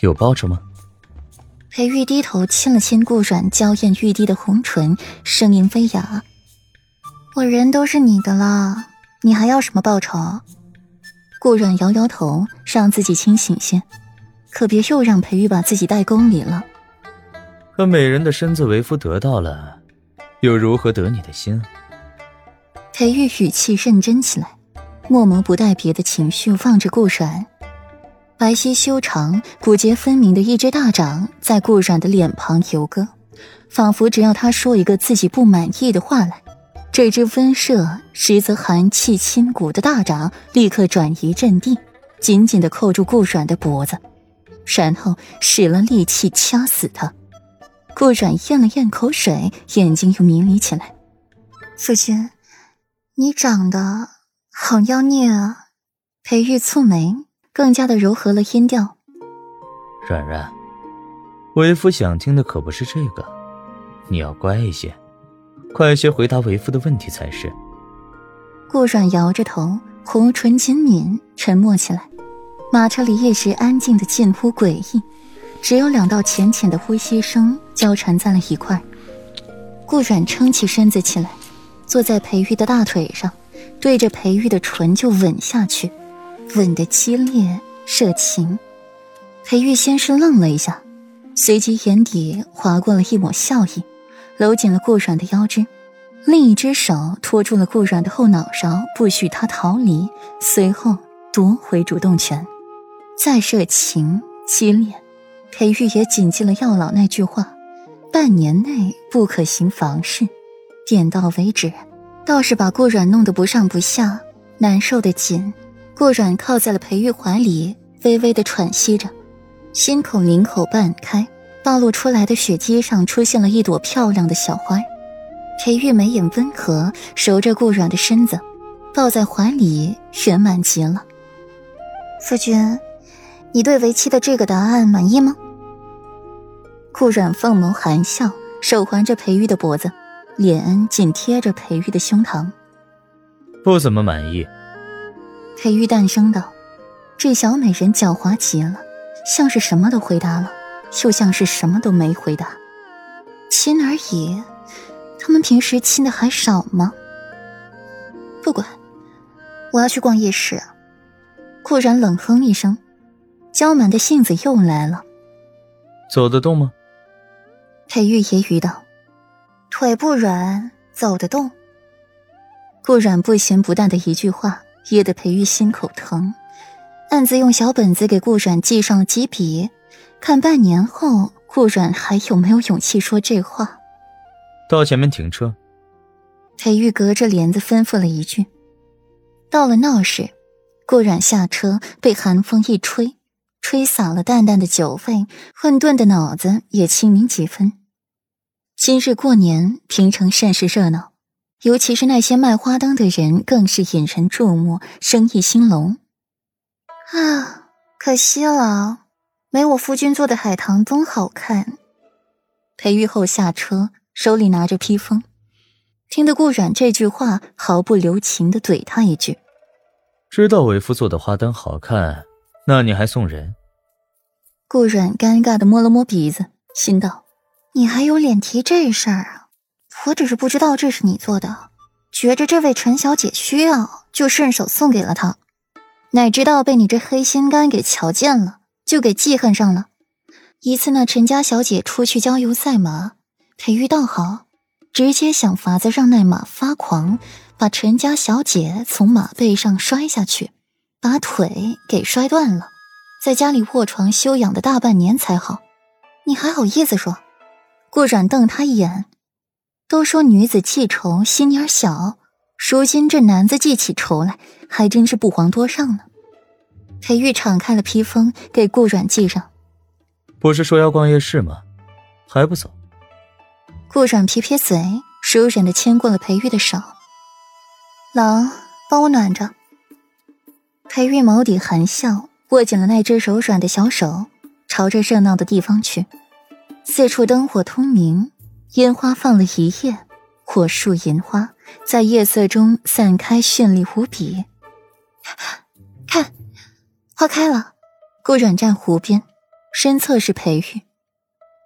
有报酬吗？裴玉低头亲了亲顾阮娇艳欲滴的红唇，声音微哑：“我人都是你的了，你还要什么报酬？”顾阮摇摇头，让自己清醒些，可别又让裴玉把自己带宫里了。可美人的身子为夫得到了，又如何得你的心？裴玉语气认真起来，默默不带别的情绪望着顾阮。白皙修长、骨节分明的一只大掌在顾阮的脸庞游戈，仿佛只要他说一个自己不满意的话来，这只温热实则寒气侵骨的大掌立刻转移阵地，紧紧的扣住顾阮的脖子，然后使了力气掐死他。顾阮咽了咽口水，眼睛又迷离起来。夫君，你长得好妖孽啊！裴玉蹙眉。更加的柔和了音调。软软，为夫想听的可不是这个，你要乖一些，快些回答为夫的问题才是。顾软摇着头，红唇紧抿，沉默起来。马车里一时安静的近乎诡异，只有两道浅浅的呼吸声交缠在了一块。顾软撑起身子起来，坐在裴玉的大腿上，对着裴玉的唇就吻下去。吻得激烈热情，裴玉先是愣了一下，随即眼底划过了一抹笑意，搂紧了顾软的腰肢，另一只手托住了顾软的后脑勺，不许他逃离，随后夺回主动权。再热情激烈，裴玉也谨记了药老那句话：半年内不可行房事，点到为止。倒是把顾软弄得不上不下，难受的紧。顾软靠在了裴玉怀里，微微的喘息着，心口领口半开，暴露出来的血肌上出现了一朵漂亮的小花。裴玉眉眼温和，揉着顾软的身子，抱在怀里，圆满极了。夫君，你对为妻的这个答案满意吗？顾软凤眸含笑，手环着裴玉的脖子，脸紧贴着裴玉的胸膛。不怎么满意。裴玉淡声道：“这小美人狡猾极了，像是什么都回答了，又像是什么都没回答。亲而已，他们平时亲的还少吗？不管，我要去逛夜市。”顾然冷哼一声，娇蛮的性子又来了。走得动吗？裴玉揶揄道：“腿不软，走得动。”顾然不咸不淡的一句话。噎得裴玉心口疼，暗自用小本子给顾阮记上了几笔，看半年后顾阮还有没有勇气说这话。到前面停车。裴玉隔着帘子吩咐了一句。到了闹市，顾阮下车，被寒风一吹，吹洒了淡淡的酒味，混沌的脑子也清明几分。今日过年，平城甚是热闹。尤其是那些卖花灯的人，更是引人注目，生意兴隆。啊，可惜了，没我夫君做的海棠灯好看。裴玉后下车，手里拿着披风，听得顾阮这句话，毫不留情的怼他一句：“知道为夫做的花灯好看，那你还送人？”顾阮尴尬的摸了摸鼻子，心道：“你还有脸提这事儿啊？”我只是不知道这是你做的，觉着这位陈小姐需要，就顺手送给了她，哪知道被你这黑心肝给瞧见了，就给记恨上了。一次那陈家小姐出去郊游赛马，裴玉倒好，直接想法子让那马发狂，把陈家小姐从马背上摔下去，把腿给摔断了，在家里卧床休养的大半年才好。你还好意思说？顾阮瞪他一眼。都说女子记仇心眼小，如今这男子记起仇来，还真是不遑多让呢。裴玉敞开了披风，给顾阮系上。不是说要逛夜市吗？还不走？顾阮撇撇嘴，熟忍的牵过了裴玉的手。郎，帮我暖着。裴玉眸底含笑，握紧了那只柔软的小手，朝着热闹的地方去。四处灯火通明。烟花放了一夜，火树银花在夜色中散开，绚丽无比。看，花开了。顾阮站湖边，身侧是裴玉，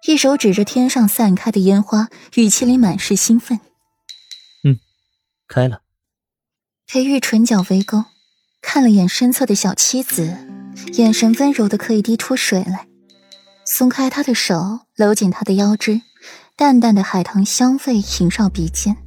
一手指着天上散开的烟花，语气里满是兴奋。嗯，开了。裴玉唇角微勾，看了眼身侧的小妻子，眼神温柔的可以滴出水来。松开他的手，搂紧他的腰肢，淡淡的海棠香味萦绕鼻尖。